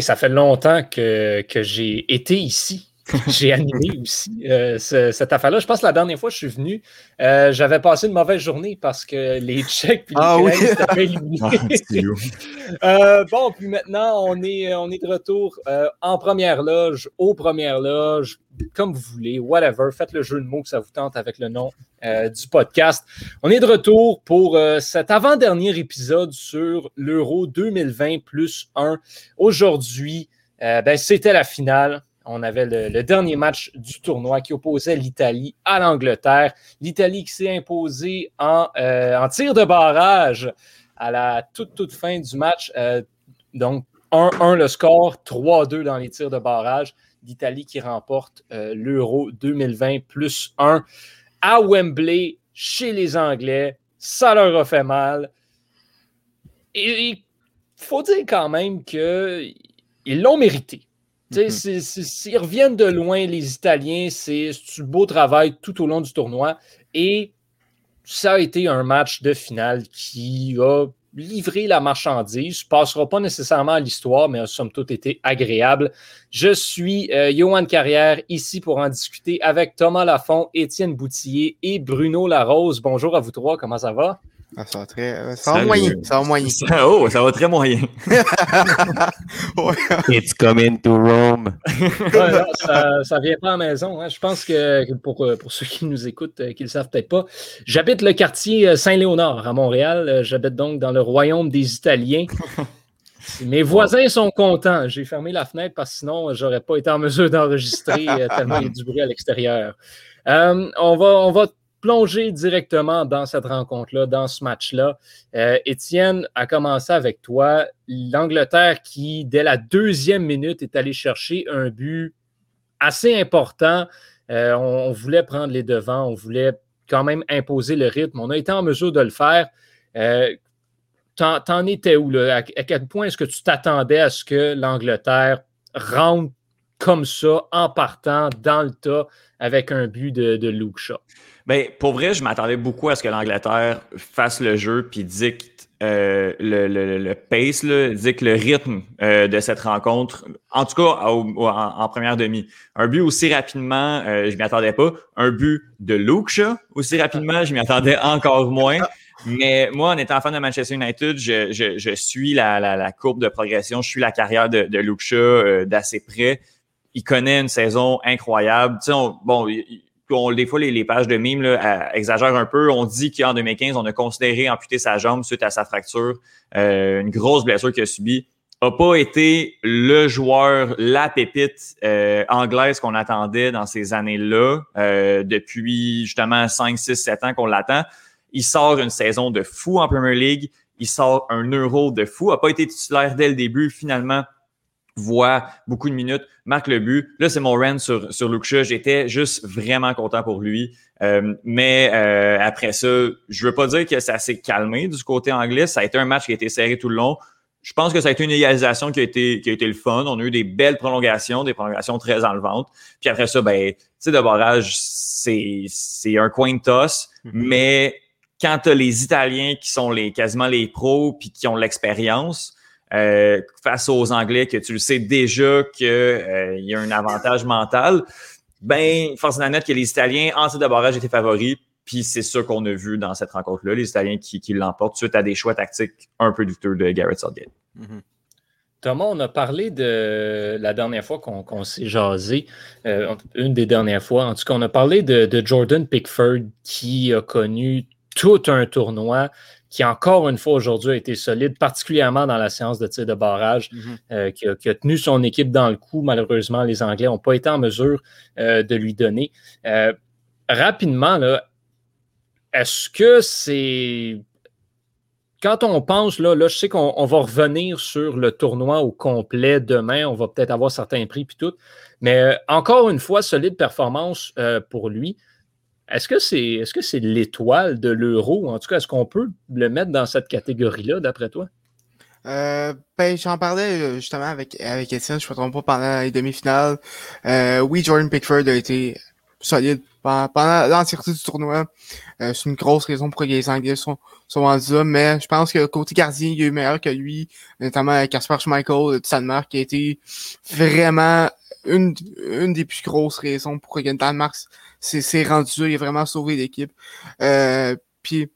ça fait longtemps que, que j'ai été ici. j'ai animé aussi euh, cette affaire-là. Je pense que la dernière fois que je suis venu, euh, j'avais passé une mauvaise journée parce que les Tchèques et les ah, oui. étaient éliminés. Ah, euh, bon, puis maintenant, on est, on est de retour en première loge, aux premières loges, comme vous voulez, whatever. Faites le jeu de mots que ça vous tente avec le nom du podcast. On est de retour pour cet avant-dernier épisode sur l'Euro 2020 plus 1. Aujourd'hui, ben, c'était la finale on avait le, dernier match du tournoi qui opposait l'Italie à l'Angleterre. L'Italie qui s'est imposée en, euh, tir de barrage à la toute, toute fin du match. Euh, donc, 1-1 le score, 3-2 dans les tirs de barrage. L'Italie qui remporte euh, l'Euro 2020 plus 1 à Wembley chez les Anglais. Ça leur a fait mal. Il faut dire quand même qu'ils l'ont mérité. Mm-hmm. Ils reviennent de loin, les Italiens. C'est du beau travail tout au long du tournoi. Et ça a été un match de finale qui a livré la marchandise. ne passera pas nécessairement à l'histoire, mais a somme toute été agréable. Je suis euh, Johan Carrière, ici pour en discuter avec Thomas Lafont, Étienne Boutillier et Bruno Larose. Bonjour à vous trois, comment ça va? Ah, ça va très. Euh, ça va moyen. Ça va moyen. oh, ça va très moyen. It's coming to Rome. ça, ne vient pas à la maison. Hein. Je pense que pour, euh, pour ceux qui nous écoutent, euh, qui ne le savent peut-être pas, j'habite le quartier Saint-Léonard à Montréal. J'habite donc dans le royaume des Italiens. Mes voisins sont contents. J'ai fermé la fenêtre parce que sinon, je n'aurais pas été en mesure d'enregistrer tellement il y a du bruit à l'extérieur. on, va, on va plonger directement dans cette rencontre-là, dans ce match-là. Euh, Étienne, a commencé avec toi. L'Angleterre qui, dès la deuxième minute, est allé chercher un but assez important. Euh, on, voulait prendre les devants, on voulait quand même imposer le rythme. On a été en mesure de le faire. Euh, T'en étais où? Là? À, quel point est-ce que tu t'attendais à ce que l'Angleterre rentre comme ça, en partant dans le tas, avec un but de, de Luke Shaw? Ben, pour vrai, je m'attendais beaucoup à ce que l'Angleterre fasse le jeu puis dicte euh, le, le, pace, dicte le rythme euh, de cette rencontre. En tout cas, en, première demi. Un but aussi rapidement, euh, je m'y attendais pas. Un but de Luke aussi rapidement, je m'y attendais encore moins. Mais moi, en étant fan de Manchester United, je, je, suis la, la, courbe de progression, je suis la carrière de, de Luke euh, d'assez près. Il connaît une saison incroyable. Tu sais, bon, des fois, les, pages de mimes là, exagèrent un peu. On dit qu'en 2015, on a considéré amputer sa jambe suite à sa fracture, euh, une grosse blessure qu'il a subie. A pas été le joueur, la pépite euh, anglaise qu'on attendait dans ces années-là, euh, depuis justement 5, 6, 7 ans qu'on l'attend. Il sort une saison de fou en Premier League. Il sort un euro de fou. A pas été titulaire dès le début. Finalement, voit beaucoup de minutes, marque le but. Là, c'est mon sur, sur Luke J'étais juste vraiment content pour lui. Euh, mais euh, après ça, je veux pas dire que ça s'est calmé du côté anglais. Ça a été un match qui a été serré tout le long. Je pense que ça a été une égalisation qui a été, qui a été le fun. On a eu des belles prolongations, des prolongations très enlevantes. Puis après ça, ben, tu sais, de barrage, c'est, c'est un coin de toss. Mm-hmm. Mais quand tu as les Italiens qui sont les quasiment les pros puis qui ont l'expérience, euh, face aux Anglais que tu le sais déjà qu'il euh, y a un avantage mental, ben, force d'admettre que les Italiens, en tir de barrage, étaient favoris. Puis c'est ça qu'on a vu dans cette rencontre-là, les Italiens qui, qui l'emportent suite à des choix tactiques un peu douteux de Garrett Southgate. Mm-hmm. Thomas, on a parlé de la dernière fois qu'on s'est jasé, euh, une des dernières fois, en tout cas, on a parlé de, de Jordan Pickford qui a connu tout un tournoi qui encore une fois aujourd'hui a été solide, particulièrement dans la séance de tir de barrage, mhm. euh, qui, a, tenu son équipe dans le coup. Malheureusement, les Anglais n'ont pas été en mesure euh, de lui donner. Euh, rapidement, est-ce que c'est. Quand on pense, là, là je sais qu'on va revenir sur le tournoi au complet demain, on va peut-être avoir certains prix puis tout, mais encore une fois, solide performance pour lui. Est-ce que c'est est -ce c'est l'étoile de l'euro? En tout cas, est-ce qu'on peut le mettre dans cette catégorie-là, d'après toi? Euh, ben, j'en parlais euh, justement avec, avec Étienne, je ne me trompe pas, pendant les demi-finales. Euh, oui, Jordan Pickford a été solide pendant l'entièreté du tournoi. Euh, c'est une grosse raison pour que les Anglais sont, sont rendus là, mais je pense que côté gardien, il eu meilleur que lui, notamment Casper Schmeichel de Danemark, qui a été vraiment une, une des plus grosses raisons pour que Danemark s'est rendu. Il a vraiment sauvé l'équipe. Euh, puis,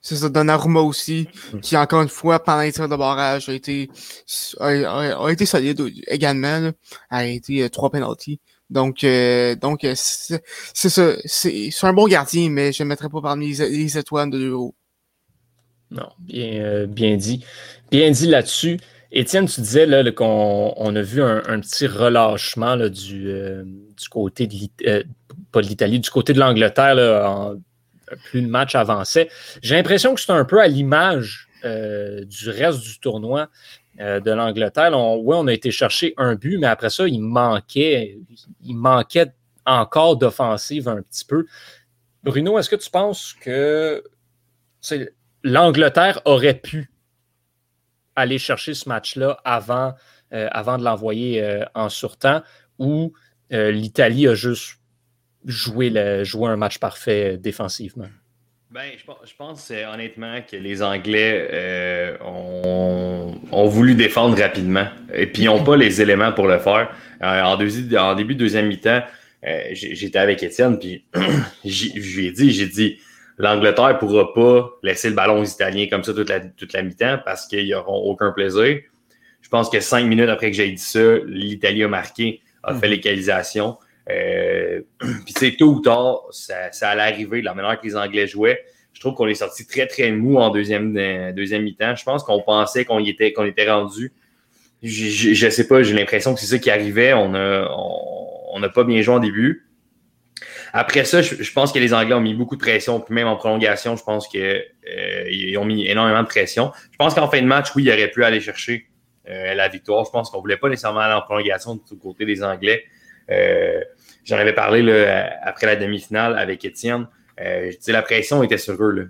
c'est ça, Donnarumma aussi, mm. qui encore une fois, pendant les tirs de barrage, a été, a, été solide également, a été euh, trois penalties. Donc, euh, donc euh, c'est ça. C'est un bon gardien, mais je ne mettrai pas parmi les, étoiles de l'Euro. Non, bien, bien dit. Bien dit là-dessus. Étienne, tu disais qu'on on a vu un, petit relâchement là, du, côté de pas de l'Italie, du côté de l'Angleterre en plus le match avançait. J'ai l'impression que c'est un peu à l'image euh, du reste du tournoi euh, de l'Angleterre. oui, on a été chercher un but, mais après ça, il manquait, il manquait encore d'offensive un petit peu. Bruno, est-ce que tu penses que l'Angleterre aurait pu aller chercher ce match-là avant, euh, avant de l'envoyer en surtemps ou l'Italie a juste jouer, le, un match parfait défensivement? Ben, je, pense euh, honnêtement que les Anglais euh, ont, voulu défendre rapidement et puis n'ont pas les éléments pour le faire. Euh, en, en, début de deuxième mi-temps, j'étais avec Étienne puis je lui ai dit, j'ai dit, l'Angleterre ne pourra pas laisser le ballon aux Italiens comme ça toute la, toute la mi-temps parce qu'ils n'auront aucun plaisir. Je pense que cinq minutes après que j'ai dit ça, l'Italie a marqué, a fait mhm. l'égalisation. Euh, puis c'est tôt ou tard, ça, ça, allait arriver de la manière que les Anglais jouaient. Je trouve qu'on est sorti très, très mou en deuxième, euh, deuxième mi-temps. Je pense qu'on pensait qu'on était, qu'on était rendu. Je ne sais pas, j'ai l'impression que c'est ça qui arrivait. On n'a on, pas bien joué en début. Après ça, je, pense que les Anglais ont mis beaucoup de pression, puis même en prolongation, je pense qu'ils euh, ont mis énormément de pression. Je pense qu'en fin de match, oui, ils auraient pu aller chercher la victoire. Je pense qu'on ne voulait pas nécessairement aller en prolongation du côté des Anglais. Euh, J'en avais parlé là, après la demi-finale avec Étienne. Euh, la pression était sur eux, là,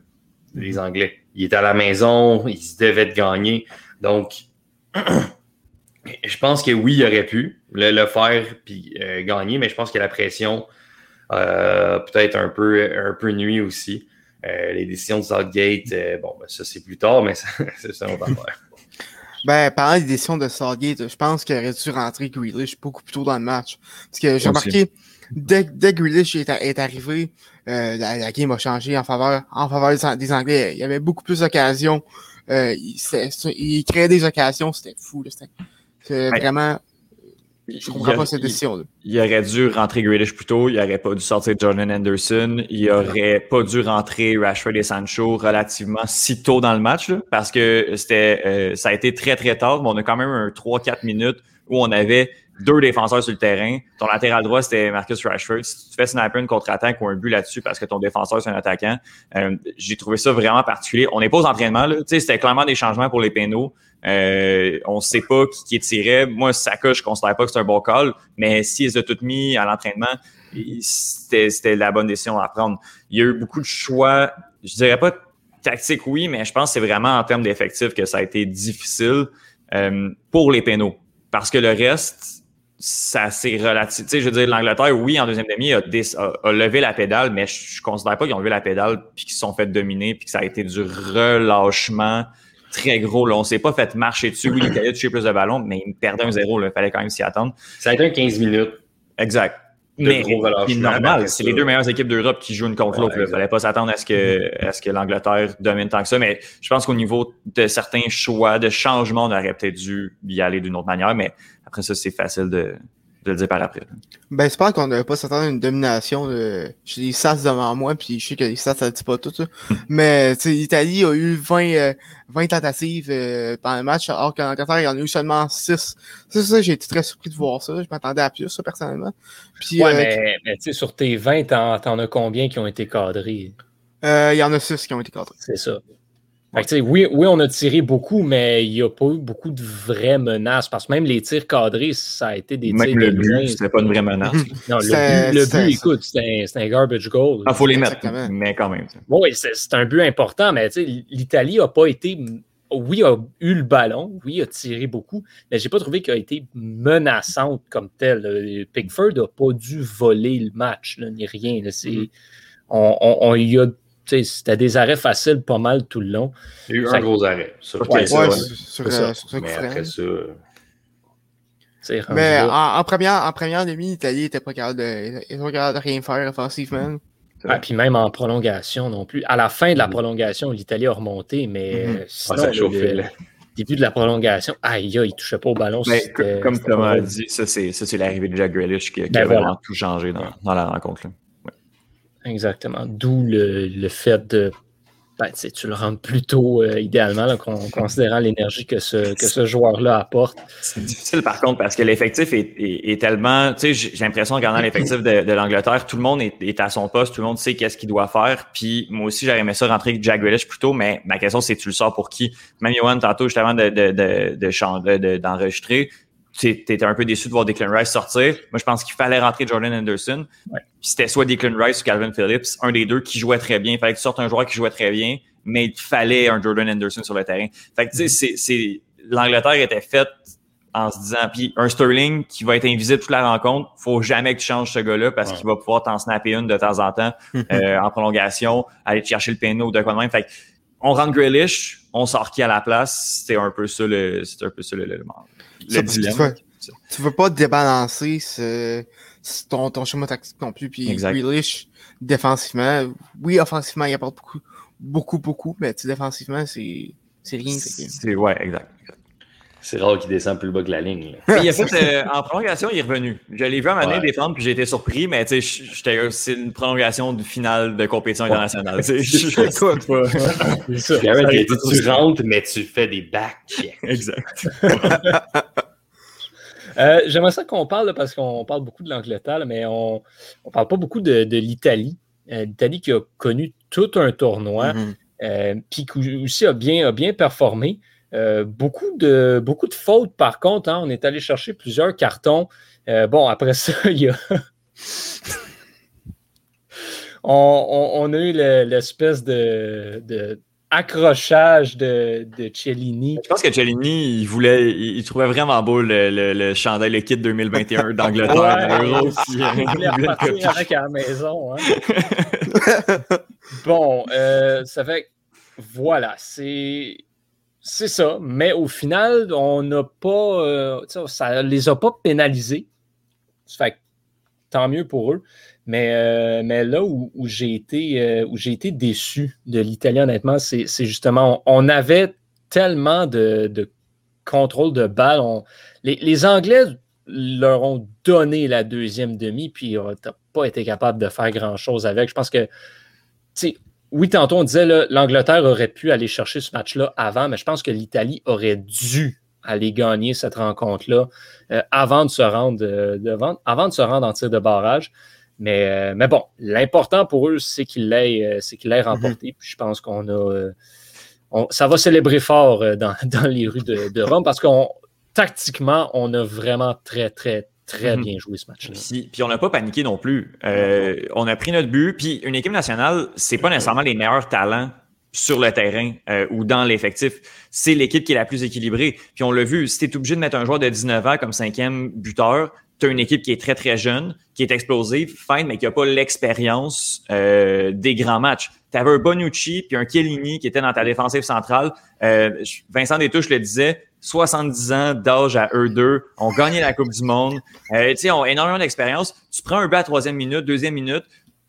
les Anglais. Ils étaient à la maison, ils devaient de gagner. Donc, je pense que oui, il aurait pu le, faire puis euh, gagner, mais je pense que la pression euh, peut-être un peu, un peu nuit aussi. Euh, les décisions de Southgate, bon, ben, ça c'est plus tard, mais c'est ça, on va faire. Ben, parlant des décisions de Southgate, je pense qu'il aurait dû rentrer Grealish beaucoup plus tôt dans le match. Parce que j'ai remarqué, dès, dès que Grealish est, est arrivé, euh, la, game a changé en faveur, en faveur des, Anglais. Il y avait beaucoup plus d'occasions. Euh, il, il, créait des occasions, c'était fou. C'était vraiment je comprends pas cette décision. Il, aurait dû rentrer Grealish plus tôt. Il n'aurait pas dû sortir Jordan Anderson. Il aurait pas dû rentrer Rashford et Sancho relativement si tôt dans le match, parce que c'était, euh, ça a été très, très tard. Mais on a quand même un 3-4 minutes où on avait deux défenseurs sur le terrain. Ton latéral droit, c'était Marcus Rashford. Si tu fais sniper une contre-attaque ou un but là-dessus parce que ton défenseur, c'est un attaquant, euh, j'ai trouvé ça vraiment particulier. On n'est pas aux entraînements, là. C'était clairement des changements pour les pénaux. Euh, on ne sait pas qui, qui est tiré. Moi, Saka, je ne considère pas que c'est un bon call, mais s'ils ont tout mis à l'entraînement, c'était la bonne décision à prendre. Il y a eu beaucoup de choix, je dirais pas tactique, oui, mais je pense que c'est vraiment en termes d'effectifs que ça a été difficile euh, pour les pénaux. Parce que le reste, ça c'est relatif. Tu sais, je veux dire, l'Angleterre, oui, en deuxième demi, a, a, levé la pédale, mais je, ne considère pas qu'ils ont levé la pédale puis qu'ils se sont fait dominer puis que ça a été du relâchement très gros. Là. On s'est pas fait marcher dessus. Oui, l'Italie a touché plus de ballons, mais il perdait un zéro. Il fallait quand même s'y attendre. Ça a été un 15 minutes. Exact. Mais c'est normal, c'est les deux meilleures équipes d'Europe qui jouent une contre l'autre. il ne fallait pas s'attendre à ce que, à ce que l'Angleterre domine tant que ça. Mais je pense qu'au niveau de certains choix, de changement, on aurait peut-être dû y aller d'une autre manière. Mais après ça, c'est facile de, de le dire par après. Ben, c'est pas qu'on ne pas s'attendre à une domination. De... J'ai les stats devant moi, puis je sais que les stats, ça ne dit pas tout. Ça. Mais l'Italie a eu 20, 20 euh, tentatives euh, pendant le match, alors qu'en Qatar, il y en a eu seulement 6. C'est ça, j'ai été très surpris de voir ça. Je m'attendais à plus, ça, personnellement. Puis, ouais, euh, mais, tu sais, sur tes 20, t'en, en as combien qui ont été cadrés? Il y en a 6 qui ont été cadrés. C'est ça. Fait que, oui, oui, on a tiré beaucoup, mais il n'y a pas eu beaucoup de vraies menaces. Parce que même les tirs cadrés, ça a été des tirs. Même le de but, c'était pas une vraie menace. Non, C'était- le but, le c'était- but, écoute, c'est un, garbage goal. Il faut les mettre, Exactement. mais quand même. Oui, c'est un but important, mais tu sais, l'Italie n'a pas été. Oui, a eu le ballon, oui, a tiré beaucoup, mais j'ai pas trouvé qu'elle a été menaçante comme telle. Euh, Pickford n'a pas dû voler le match, là, ni rien. là. Mm-hmm. on, on- on y a. C'était des arrêts faciles pas mal tout le long. Il y a eu Ça- un gros arrêt. Ouais, Ouais, sur, ça. sur Mais après ça, Mais en, en première, en première demi, l'Italie était pas capable de, pas capable de rien faire offensivement. Ah, puis même en prolongation non plus. À la fin de la Mhm. prolongation, l'Italie a remonté, mais sinon, le- le là. début de la prolongation, aïe, aïe, il touchait pas au ballon. Mais co- comme Thomas a dit, ça, c'est ça, c'est l'arrivée de Jack Grealish qui, qui Ben a voilà. vraiment tout changé dans, dans la rencontre. là. Exactement. D'où le, le fait de. Ben, tu le rends plutôt euh, idéalement, considérant l'énergie que ce, que ce joueur-là apporte. C'est difficile par contre parce que l'effectif est, tellement. Tu sais, j'ai l'impression en regardant l'effectif de, l'Angleterre, tout le monde est, à son poste, tout le monde sait qu'est-ce qu'il doit faire. Puis moi aussi, j'aurais aimé ça rentrer avec Jack Grealish plus tôt, mais ma question c'est tu le sors pour qui? Même Johan, tantôt, juste avant de, de, de, de chan- de- tu étais un peu déçu de voir Declan Rice sortir. Moi, je pense qu'il fallait rentrer Jordan Anderson. Ouais. C'était soit Declan Rice ou Calvin Phillips, un des deux qui jouait très bien. Il fallait que tu sortes un joueur qui jouait très bien, mais il fallait un Jordan Anderson sur le terrain. Fait que tu sais, c'est- c'est l'Angleterre était faite en se disant, puis un Sterling qui va être invisible toute la rencontre, faut jamais que tu changes ce gars-là parce Ouais. qu'il va pouvoir t'en snapper une de temps en temps euh, en prolongation, aller te chercher le péno ou de quoi de même. Fait que on rentre Grealish, on sort qui à la place, c'était un peu ça le, c'était un peu ça le, le, dilemme. tu, veux, tu veux pas débalancer ce, ton, ton schéma tactique non plus. Puis Exact. Grealish, défensivement, oui, offensivement, il apporte beaucoup, beaucoup, beaucoup, mais défensivement, c'est c'est rien. C'est ouais, exact. C'est rare qu'il descend plus bas que la ligne. là. Mais il a fait euh, en prolongation, il est revenu. Je l'ai vu donné Ouais. défendre, puis j'ai été surpris, mais tu sais, c'est une prolongation de finale de compétition internationale. sais. Je- je- Écoute, C'est ça. Garrett, il a Ça dit, tu rentres, mais tu fais des back. Exact. Euh, J'aimerais ça qu'on parle, là, parce qu'on parle beaucoup de l'Angleterre, mais on ne parle pas beaucoup de, de l'Italie. Euh, L'Italie qui a connu tout un tournoi, euh, puis qui aussi a bien, a bien performé. Euh, beaucoup, de, beaucoup de fautes, par contre. hein. on est allé chercher plusieurs cartons. Euh, bon, après ça, il y a. on, on- on a eu le- l'espèce de, de accrochage de, de Cellini. Je pense que Cellini, il voulait, il, il trouvait vraiment beau le, le, le chandail, le kit 2021 d'Angleterre Ouais, Il voulait il voulait repartir avec à la maison. hein. bon, euh, ça fait. que- Voilà, c'est. C'est ça. Mais au final, on n'a pas. euh, ça les a pas pénalisés. Fait tant mieux pour eux. Mais, euh, là où, j'ai été, euh, été déçu de l'Italien, honnêtement, c'est justement, on, avait tellement de, contrôle de balle. Les, Anglais leur ont donné la deuxième demi, puis on n'a pas été capable de faire grand-chose avec. Je pense que, oui, tantôt on disait là, l'Angleterre aurait pu aller chercher ce match-là avant, mais je pense que l'Italie aurait dû aller gagner cette rencontre-là euh, avant de se rendre euh, devant, avant de se rendre en tir de barrage. Mais, euh, mais bon, l'important pour eux, c'est qu'ils l'aient l'aient remporté. Puis je pense qu'on a. on- ça va célébrer fort dans, dans les rues de, de Rome parce qu'on tactiquement, on a vraiment très, très, très Mhm. bien joué ce match-là. Puis, puis on n'a pas paniqué non plus. Euh, on a pris notre but. Puis une équipe nationale, c'est pas nécessairement les meilleurs talents sur le terrain euh, ou dans l'effectif. C'est l'équipe qui est la plus équilibrée. Puis on l'a vu, si tu es obligé de mettre un joueur de 19 ans comme cinquième buteur, tu as une équipe qui est très, très jeune, qui est explosive, fine, mais qui n'a pas l'expérience euh, des grands matchs. Tu avais un Bonucci puis un Chiellini qui était dans ta défensive centrale. Euh, Vincent Détouche le disait, 70 ans d'âge à eux deux, ont gagné la Coupe du Monde, euh, ont énormément d'expérience. Tu prends un but à troisième minute, deuxième minute,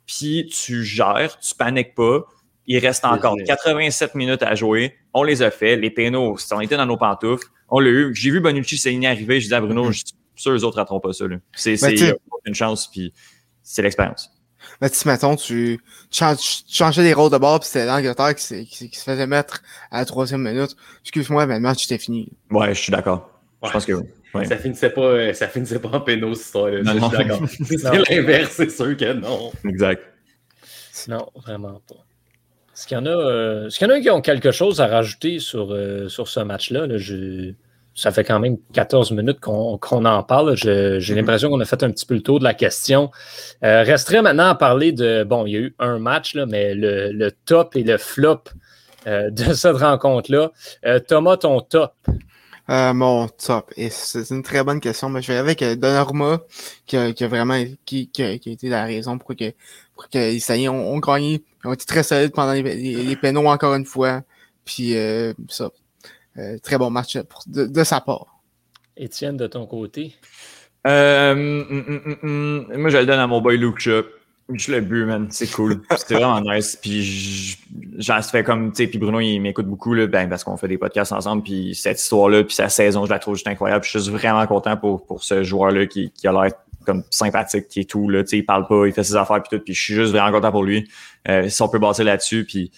puis tu gères, tu paniques pas. Il reste encore vrai. 87 minutes à jouer. On les a fait. Les pénaux, on était dans nos pantoufles. On l'a eu. J'ai vu Bonucci Cellini arriver. Je disais à Bruno, je suis sûr les autres rateront pas ça. C'est Ben, aucune chance, puis c'est l'expérience. Mais si, mettons, tu, tu changeais les rôles de bord, puis c'était l'Angleterre qui, qui, qui se faisait mettre à la troisième minute. Excuse-moi, mais le match était fini. Ouais, je suis d'accord. Je pense que oui. Ouais. Ça finissait pas, euh, ça finissait pas en pénaux, cette histoire-là. Je suis d'accord. C'est l'inverse, c'est sûr que non. Exact. Non, vraiment pas. Est-ce qu'il y en a, euh, est-ce qu'il y en a qui ont quelque chose à rajouter sur, euh, sur ce match-là? Là? Je- Ça fait quand même 14 minutes qu'on en parle. J'ai l'impression qu'on a fait un petit peu le tour de la question. Euh, resterait maintenant à parler de. Bon, il y a eu un match, là, mais le, le top et le flop euh, de cette rencontre-là. Euh, Thomas, ton top? Mon top. Et c'est une très bonne question, mais je vais avec Donnarumma, qui a, qui a vraiment qui, qui, a, qui a été la raison pour que, pour que les Italiens ont, ont gagné. Ils ont été très solides pendant les, les, les pénaux encore une fois. Puis ça. Euh, très bon match pour- de, de sa part. Étienne, de ton côté? Euh, hum, hum, hum, moi, je le donne à mon boy Luke Shaw. Je l'ai bu, man. C'est cool. C'était vraiment nice. Puis, j'en se fait comme, tu sais, puis Bruno, il m'écoute beaucoup, là, ben, parce qu'on fait des podcasts ensemble. Puis, cette histoire-là, puis sa saison, je la trouve juste incroyable. Je suis juste vraiment content pour, pour ce joueur-là qui, qui a l'air comme sympathique, qui est tout, là. Tu sais, il parle pas, il fait ses affaires, puis tout. Puis, je suis juste vraiment content pour lui. Euh, si on peut bâtir là-dessus, puis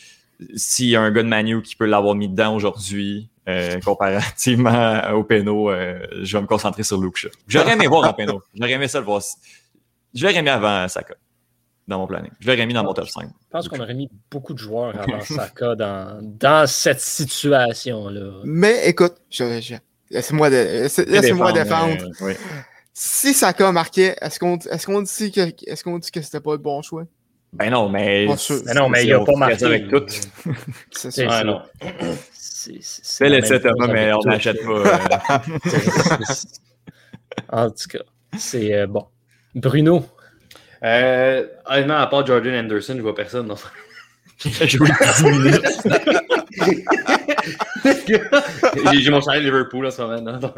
s'il y a un gars de Manu qui peut l'avoir mis dedans aujourd'hui, euh, comparativement au péno, euh, je vais me concentrer sur Luke Shaw. J'aurais aimé voir en péno. J'aurais aimé ça le voir. Je l'aurais mis avant Saka dans mon planning. Je l'aurais mis dans mon top 5. Je pense qu'on aurait mis beaucoup de joueurs avant Saka dans, dans cette situation-là. Mais écoute, je, je- laissez-moi de, laisse- laissez-moi défendre. euh, oui. Si Saka marquait, est-ce qu'on est-ce qu'on dit que est-ce qu'on dit que c'était pas le bon choix? Ben non, mais. Sûr. Mais non, mais il a on pas marqué. avec tout. C'est ça. Ah non. C'est Thomas, mais on n'achète pas. euh, en tout cas, c'est euh, bon. Bruno, Euh, honnêtement, à part Jordan Anderson, je vois personne. Non. J'ai joué 10 minutes. J'ai mon de Liverpool en ce moment. Non, non.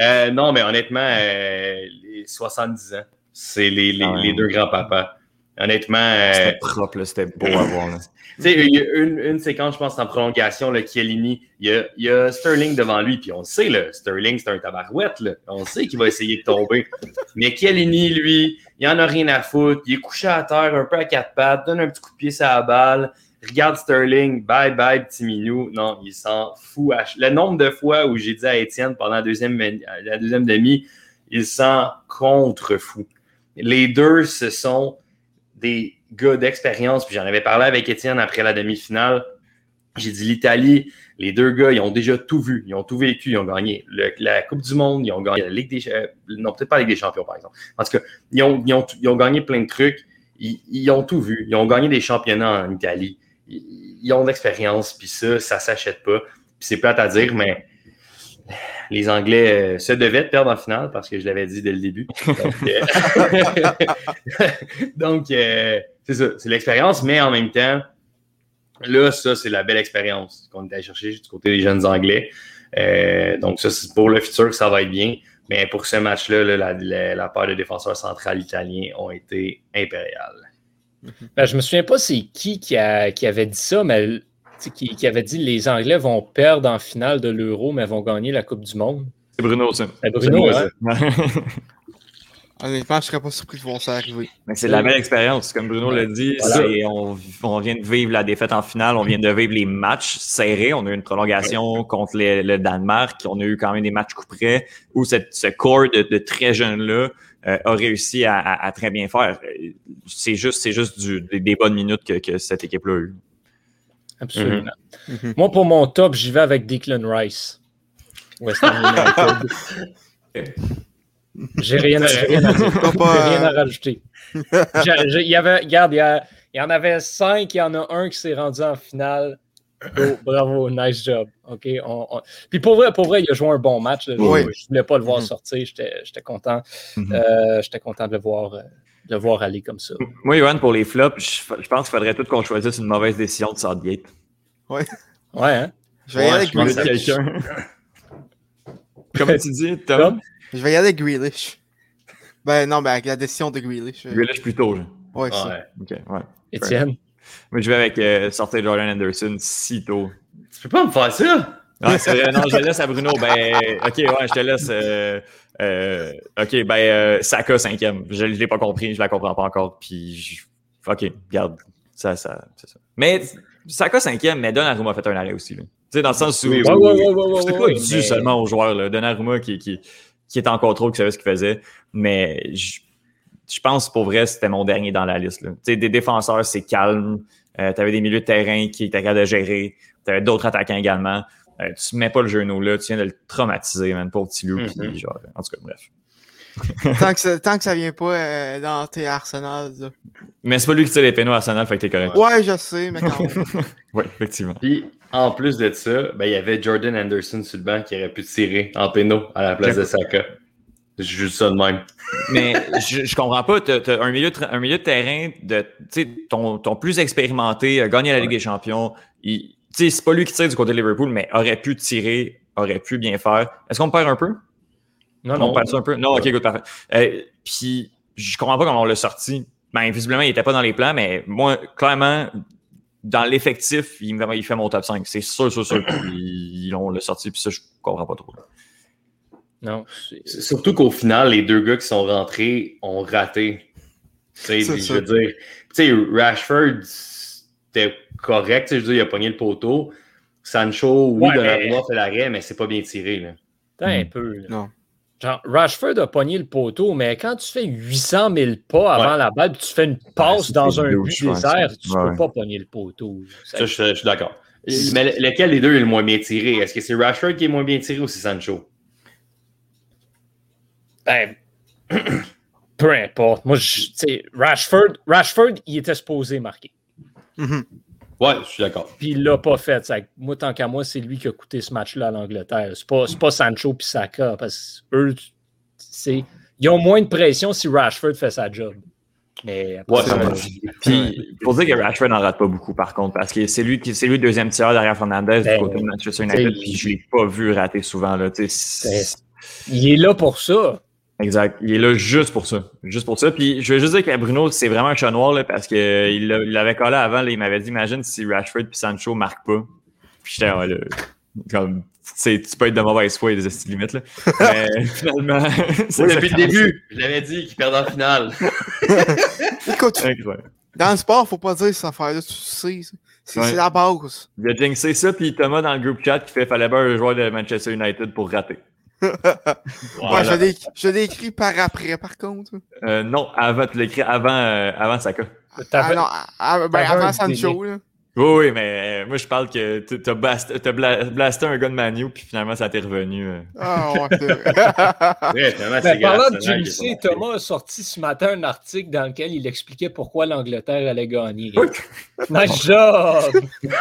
Euh, mais honnêtement, euh, les 70 ans, c'est les, les, Ah les deux grands-papas. Honnêtement, euh, C'était propre, là, c'était beau à voir. là. tu sais, il y a une, une séquence, je pense, en prolongation, là, Chiellini, il y a, il y a Sterling devant lui, puis on le sait, là, Sterling, c'est un tabarouette, là. on sait qu'il va essayer de tomber. Mais Chiellini, lui, il en a rien à foutre, il est couché à terre, un peu à quatre pattes, donne un petit coup de pied sur la balle, regarde Sterling, bye bye, petit minou. Non, il s'en fout. à Le nombre de fois où j'ai dit à Étienne pendant la deuxième, la deuxième demi, il s'en contre-fou. Les deux, ce sont des gars d'expérience. Puis j'en avais parlé avec Étienne après la demi-finale. J'ai dit l'Italie, les deux gars, ils ont déjà tout vu. Ils ont tout vécu. Ils ont gagné la Coupe du Monde. Ils ont gagné la Ligue des euh, Non, peut-être pas la Ligue des Champions, par exemple. En tout cas, ils ont, ils ont, ils ont gagné plein de trucs. Ils, ils ont tout vu. Ils ont gagné des championnats en Italie. Ils, ils ont de l'expérience. Puis ça, ça s'achète pas. Puis c'est plate à dire, mais les Anglais euh, se devaient de perdre en finale parce que je l'avais dit dès le début. Donc, euh, euh, c'est ça, c'est l'expérience, mais en même temps, là, ça, c'est la belle expérience qu'on est allé chercher du côté des jeunes Anglais. Donc, ça, c'est pour le futur, ça va être bien. Mais pour ce match-là, là, la, part de défenseurs central italiens ont été impériales. ben, je me souviens pas c'est qui qui, qui avait dit ça, mais qui, qui avait dit les Anglais vont perdre en finale de l'Euro, mais vont gagner la Coupe du Monde. C'est Bruno, ça. Ben, Bruno, C'est hein? Honnêtement, je serais pas surpris de voir ça arriver. Mais c'est de la belle expérience. Comme Bruno l'a dit, Voilà. c'est- on, on vient de vivre la défaite en finale, on vient de vivre les matchs serrés. On a eu une prolongation contre les- le Danemark, on a eu quand même des matchs coup près où cette, ce corps de, de très jeunes-là euh, a réussi à, à- à très bien faire. Euh, C'est juste, c'est juste du- des, des bonnes minutes que, que cette équipe-là a eu. Absolument. Mhm. Moi, pour mon top, j'y vais avec Declan Rice. West Ham United. J'ai rien, à- rien à dire. Rien à euh, rajouter. Il y avait, regarde, il y, y en avait cinq, il y en a un qui s'est rendu en finale. Oh, bravo, nice job. OK. on- on- Puis pour vrai, pour vrai, il a joué un bon match. là. Je, Oui. je voulais pas le voir Mhm. sortir. J'étais content. Mhm. Euh, J'étais content de le voir, euh, de voir aller comme ça. Moi, Johan, pour les flops, je, je pense qu'il faudrait tout qu'on choisisse une mauvaise décision de Southgate. Ouais, hein? je vais y aller avec je Grealish. quelqu'un. Comme tu dis, Tom. Tom? Je vais y aller avec Grealish. Ben non, ben avec la décision de Grealish. euh, Grealish plus tôt. là. Ouais, ça. Ouais. Ok, ouais. Étienne? Moi, je vais avec euh, sortir Jordan Anderson si tôt. Tu peux pas me faire ça? Non, je le laisse à Bruno. Ben, ok, ouais, je te laisse. euh, euh, ok, ben, euh, Saka cinquième. Je ne l'ai pas compris, je la comprends pas encore. Puis, je- ok, regarde, ça, ça, c'est ça. Mais Saka cinquième, mais Donnarumma a fait un arrêt aussi. là. Tu sais, dans le sens où Oui, c'est ouais, dû mais- seulement aux joueurs. Là. Donnarumma qui, qui, qui est en contrôle, qui savait ce qu'il faisait. Mais je, je pense pour vrai, c'était mon dernier dans la liste. là. Tu sais, des défenseurs, c'est calme. Euh, tu avais des milieux de terrain qui étaient capables de gérer. Tu avais d'autres attaquants également. Euh, tu mets pas le genou là, tu viens de le traumatiser, man, pauvre petit loup. Mhm. genre, en tout cas, bref. tant, que ça, tant que ça vient pas euh, dans tes Arsenal. là. Mais c'est pas lui qui tire les pénaux à Arsenal, fait que t'es correct. Ouais, je sais, mais quand même. Ouais, effectivement. Puis, en plus de ça, ben, il y avait Jordan Anderson sur le banc qui aurait pu tirer en pénal à la place de Saka. Je juste ça de même. Mais je, je comprends pas. T'as, t'as un, milieu de, un milieu de terrain de tu sais, ton, ton plus expérimenté, a gagné la Ligue des Champions. Il- sais, c'est pas lui qui tire du côté de Liverpool, mais aurait pu tirer, aurait pu bien faire. Est-ce qu'on perd un peu? Non, on non. perd ça un peu? Non, ok, good, parfait. Euh, Puis je comprends pas comment on l'a sorti. Ben, visiblement, il était pas dans les plans, mais moi, clairement, dans l'effectif, il, me- il fait mon top 5. C'est sûr, sûr, sûr qu'ils l'ont le sorti, puis ça, je comprends pas trop. Non. Surtout qu'au final, les deux gars qui sont rentrés ont raté. Tu sais, puis je veux dire, tu sais, Rashford, c'était correct, tu sais, je veux dire, il a pogné le poteau. Sancho, oui, Ouais, Donnarumma mais- fait l'arrêt, mais c'est pas bien tiré. Là. Attends un Hmm. peu. là. Non. Genre, Rashford a pogné le poteau, mais quand tu fais 800 000 pas avant Ouais. la balle, tu fais une passe dans un but désert, tu Ouais. peux pas pogner le poteau. Ça- Ça, je, je suis d'accord. Mais le- lequel des deux est le moins bien tiré? Est-ce que c'est Rashford qui est moins bien tiré ou c'est Sancho? Ben, peu importe. Moi, je- tu sais, Rashford, Rashford, il était supposé marquer. Mhm. Ouais, je suis d'accord. Puis il l'a pas fait. Ça- moi, tant qu'à moi, c'est lui qui a coûté ce match-là à l'Angleterre. C'est pas, c'est pas Sancho puis Saka. Parce qu'eux, c'est, ils ont moins de pression si Rashford fait sa job. Mais après Ouais, ça, ça Puis, faut dire que Rashford n'en rate pas beaucoup, par contre, parce que c'est lui, qui- c'est lui le deuxième tireur derrière Fernandez Ben, du côté de Manchester United, puis je l'ai pas vu rater souvent. Là, c'est- il est là pour ça. Exact. Il est là juste pour ça. Juste pour ça. Puis je veux juste dire que Bruno, c'est vraiment un chat noir, là, parce qu'il l'avait collé avant, là, il m'avait dit Imagine si Rashford puis Sancho marquent pas. Puis j'étais ouais, là, comme. tu sais, tu peux être de mauvaise foi, il y a des estimes limites. Là. Mais finalement. c'est Oui, depuis le début, je l'avais dit qu'il perdait en finale. Écoute, dans le sport, faut pas dire cette affaire-là, tu sais. ça. C'est Ouais. c'est la base. Il a jinxé ça, puis Thomas dans le groupe chat qui fait fallait bien un joueur de Manchester United pour rater. Ouais, je l'ai- je l'ai écrit par après, par contre. Euh, non, avant, tu l'écris avant, euh, avant Saka. Ah non, ah, ah, ben, avant Sancho, là. Oui, oui, mais euh, moi je parle que tu- t'as blasté, t'as bla- blasté un gars de Manu, puis finalement ça t'est revenu. euh. Ah ouais, c'est vrai. C'est parlant de pas Thomas a sorti ce matin un article dans lequel il expliquait pourquoi l'Angleterre allait gagner. Nice job!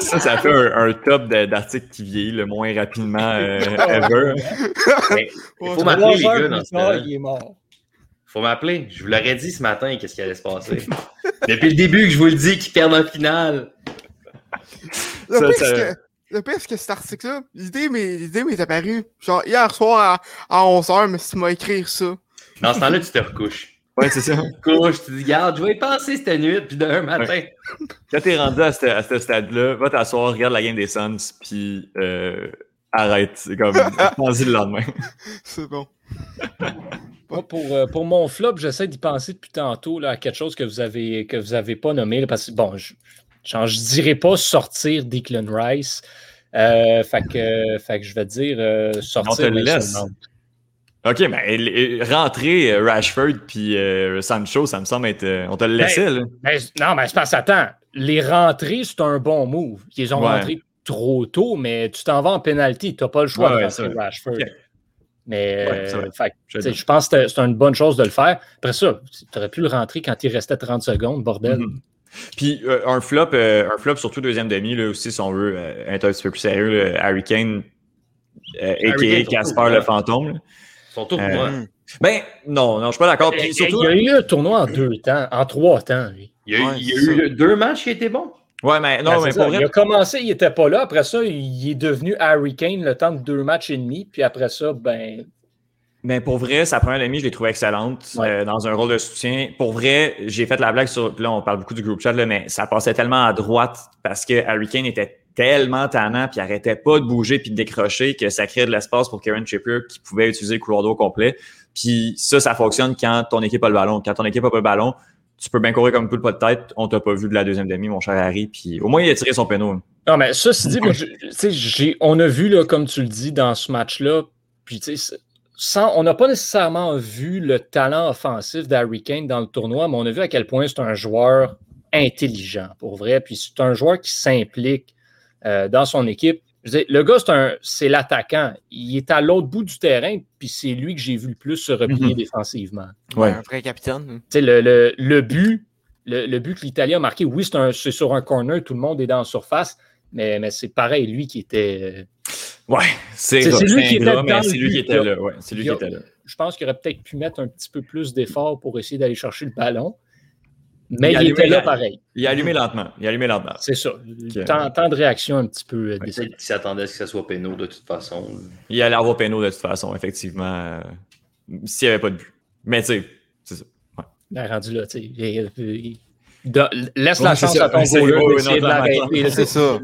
Ça, fait un, un top d'articles qui vieillit le moins rapidement euh, ever. Mais Il Ouais, faut m'appeler, les gars, dans ce temps il est mort. Faut m'appeler. Je vous l'aurais dit ce matin, qu'est-ce qui allait se passer. Depuis le début que je vous le dis qu'ils perdent en finale. Le Ça, pire, ça- que, le pire, c'est que cet article-là, l'idée m'est l'idée m'est apparue, genre, hier soir à, à 11h, mais si tu m'as écrit ça. Dans ce temps-là, tu te recouches. Ouais, c'est ça. Tu te couches, tu te dis, garde, je vais y penser cette nuit, puis demain matin. Quand t'es rendu à ce, à ce stade-là, va t'asseoir, regarde la game des Suns, puis euh, arrête. C'est comme, pense-y le lendemain. C'est bon. Moi, pour, euh, pour mon flop, j'essaie d'y penser depuis tantôt là, à quelque chose que vous avez que vous avez pas nommé. là, parce que bon, je ne dirais pas sortir Declan Rice. Euh, fait, que, fait que je vais dire euh, sortir. On te laisse. Ok, mais rentrer euh, Rashford puis euh, Sancho, ça me semble être. on te le laissait, là. Ben, non, mais c'est parce attends, les rentrées, c'est un bon move. Ils ont Ouais. rentré trop tôt, mais tu t'en vas en pénalty. Tu n'as pas le choix Ouais, de. Ok. Mais Ouais, euh, fait Je pense que c'était- c'est une bonne chose de le faire. Après ça, tu aurais pu le rentrer quand il restait 30 secondes, bordel. Mhm. Puis euh, un flop, euh, un flop surtout deuxième demi, là aussi, si on veut euh, être un petit peu plus sérieux, là, Harry Kane, euh, Harry a.k.a. Casper le fantôme. là. Son tour, Euh, moi. Ben, non, non, je suis pas d'accord. Il y a eu un tournoi en deux temps, en trois temps, lui. Il y a eu, Ouais, il y a c'est eu deux matchs qui étaient bons? Ouais, mais non, Ben, mais pour vrai, Il a commencé, il n'était pas là. Après ça, il est devenu Harry Kane le temps de deux matchs et demi. Puis après ça, ben. Mais pour vrai, sa première demi, je l'ai trouvée excellente Ouais. euh, dans un rôle de soutien. Pour vrai, j'ai fait la blague sur. Là, on parle beaucoup du groupe chat, là, mais ça passait tellement à droite parce que Harry Kane était tellement tannant puis arrêtait pas de bouger puis de décrocher que ça créait de l'espace pour Karen Trippier qui pouvait utiliser le couloir d'eau complet. Puis ça, ça fonctionne quand ton équipe a le ballon. Quand ton équipe a pas le ballon, tu peux bien courir comme tout le pas de tête. On t'a pas vu de la deuxième demi, mon cher Harry. Puis au moins, il a tiré son péno. Non, mais ça, c'est dit, on a vu, là, comme tu le dis, dans ce match-là. Puis, sans, on n'a pas nécessairement vu le talent offensif d'Harry Kane dans le tournoi, mais on a vu à quel point c'est un joueur intelligent, pour vrai. Puis c'est un joueur qui s'implique euh, dans son équipe. Le gars, c'est l'attaquant. Il est à l'autre bout du terrain, puis c'est lui que j'ai vu le plus se replier Mhm. défensivement. Ouais, Un vrai capitaine. Tu sais, le, le- le but, le, le but que l'Italie a marqué, oui, c'est un- c'est sur un corner, tout le monde est dans la surface, mais, mais c'est pareil, lui qui était. Ouais, c'est C'est- c'est lui qui était ingrat, mais dans c'est le lui qui but, était là. c'est lui qui était là. Je pense qu'il aurait peut-être pu mettre un petit peu plus d'efforts pour essayer d'aller chercher le ballon, mais Il il, allumé était là pareil. Il a allumé lentement. Il a allumé lentement. C'est ça. Tant, tant de réactions un petit peu euh, qu'il s'attendait à ce que ça soit pénal de toute façon. Il allait avoir péno de toute façon, effectivement, euh, s'il n'y avait pas de but. Mais tu sais, c'est ça. Ben, rendu là, tu sais. il- il- de- laisse la Ouais, chance ça. à ton C'est- goaler ouais, ouais, de clairement, l'arrêter. C'est ça.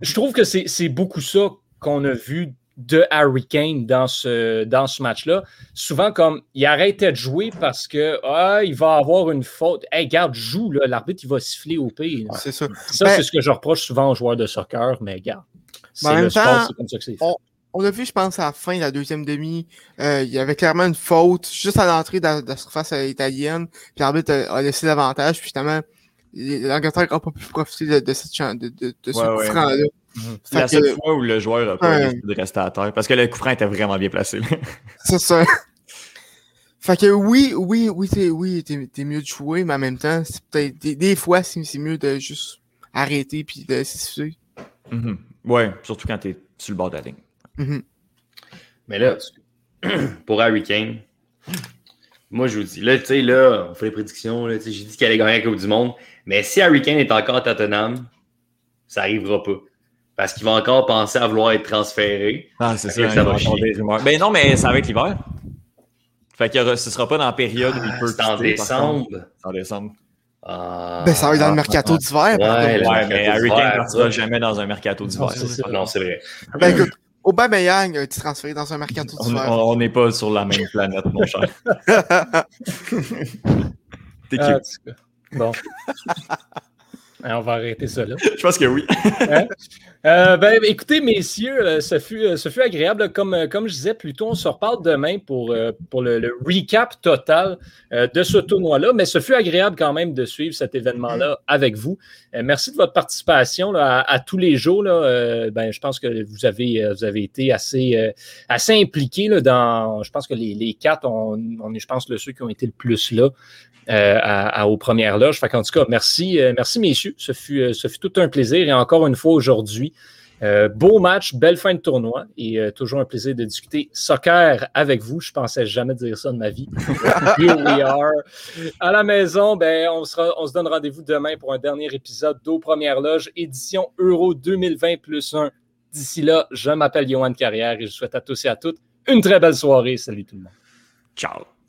Je trouve que c'est beaucoup ça qu'on a vu de Harry Kane dans ce, dans ce match-là. Souvent, comme il arrêtait de jouer parce que ah, il va avoir une faute. Hey, garde, joue, là, l'arbitre, il va siffler au pire. C'est ça. Ça, Ben- c'est ce que je reproche souvent aux joueurs de soccer, mais garde. C'est en le même sport, temps, c'est comme ça que on- On a vu, je pense, à la fin de la deuxième demi, euh, il y avait clairement une faute juste à l'entrée de, la- surface euh, italienne. Puis l'arbitre a, a laissé l'avantage. Puis finalement, l'Angleterre n'a pas pu profiter de, de, cette de, de, de ce Ouais, coup ouais. franc-là. Mhm. C'est la seule que- fois où le joueur a pas Ouais. de rester à terre. Parce que le coup franc était vraiment bien placé. C'est ça. fait que oui, oui, oui, t'es, oui, mieux de jouer, mais en même temps, c'est peut-être, des, des fois, c'est, mieux de juste arrêter puis de s'excuser. Mhm. Ouais, surtout quand t'es sur le bord de la ligne. Mhm. Mais là, pour Harry Kane, moi je vous dis, là, tu sais, là, on fait les prédictions, là, tu sais, j'ai dit qu'il allait gagner la Coupe du Monde, mais si Harry Kane est encore à Tottenham, ça n'arrivera pas. Parce qu'il va encore penser à vouloir être transféré. Ah, c'est ça. ça va va chier. Ben non, mais c'est avec l'hiver. Fait que ce sera pas dans la période où il peut C'est en décembre. C'est en décembre. Ah. Ben, ça va être dans le mercato ah, d'hiver. ouais, mais Harry Kane partira ça. jamais dans un mercato d'hiver. Non, c'est ça. Non, c'est vrai. Ben écoute, Aubameyang a été transféré dans un mercato On d'hiver. on- on n'est pas sur la même planète, mon cher. T'es Ah, cute. cas. Bon. Hein, on va arrêter ça là. Je pense que oui. Euh, ben, écoutez, messieurs, euh, ce, fut, euh, ce fut agréable. Comme, comme je disais plus tôt, on se reparle demain pour, pour le, le recap total de ce tournoi-là. Mais ce fut agréable quand même de suivre cet événement-là avec vous. Merci de votre participation là, à, à tous les jours. Là. Ben, je pense que vous avez, vous avez été assez, assez impliqués là, dans. Je pense que les, les quatre, on, on est, je pense, le ceux qui ont été le plus là. euh, à, à- aux premières loges. Fait qu'en tout cas, merci, merci messieurs. Ce fut, euh, ce fut tout un plaisir. Et encore une fois aujourd'hui, euh, beau match, belle fin de tournoi et euh, toujours un plaisir de discuter soccer avec vous. Je pensais jamais dire ça de ma vie. Here we are. À la maison, ben, on, sera, on se donne rendez-vous demain pour un dernier épisode d'Aux Premières Loges, édition Euro 2020 plus 1. D'ici là, je m'appelle Johan Carrière et je souhaite à tous et à toutes une très belle soirée. Salut tout le monde. Ciao.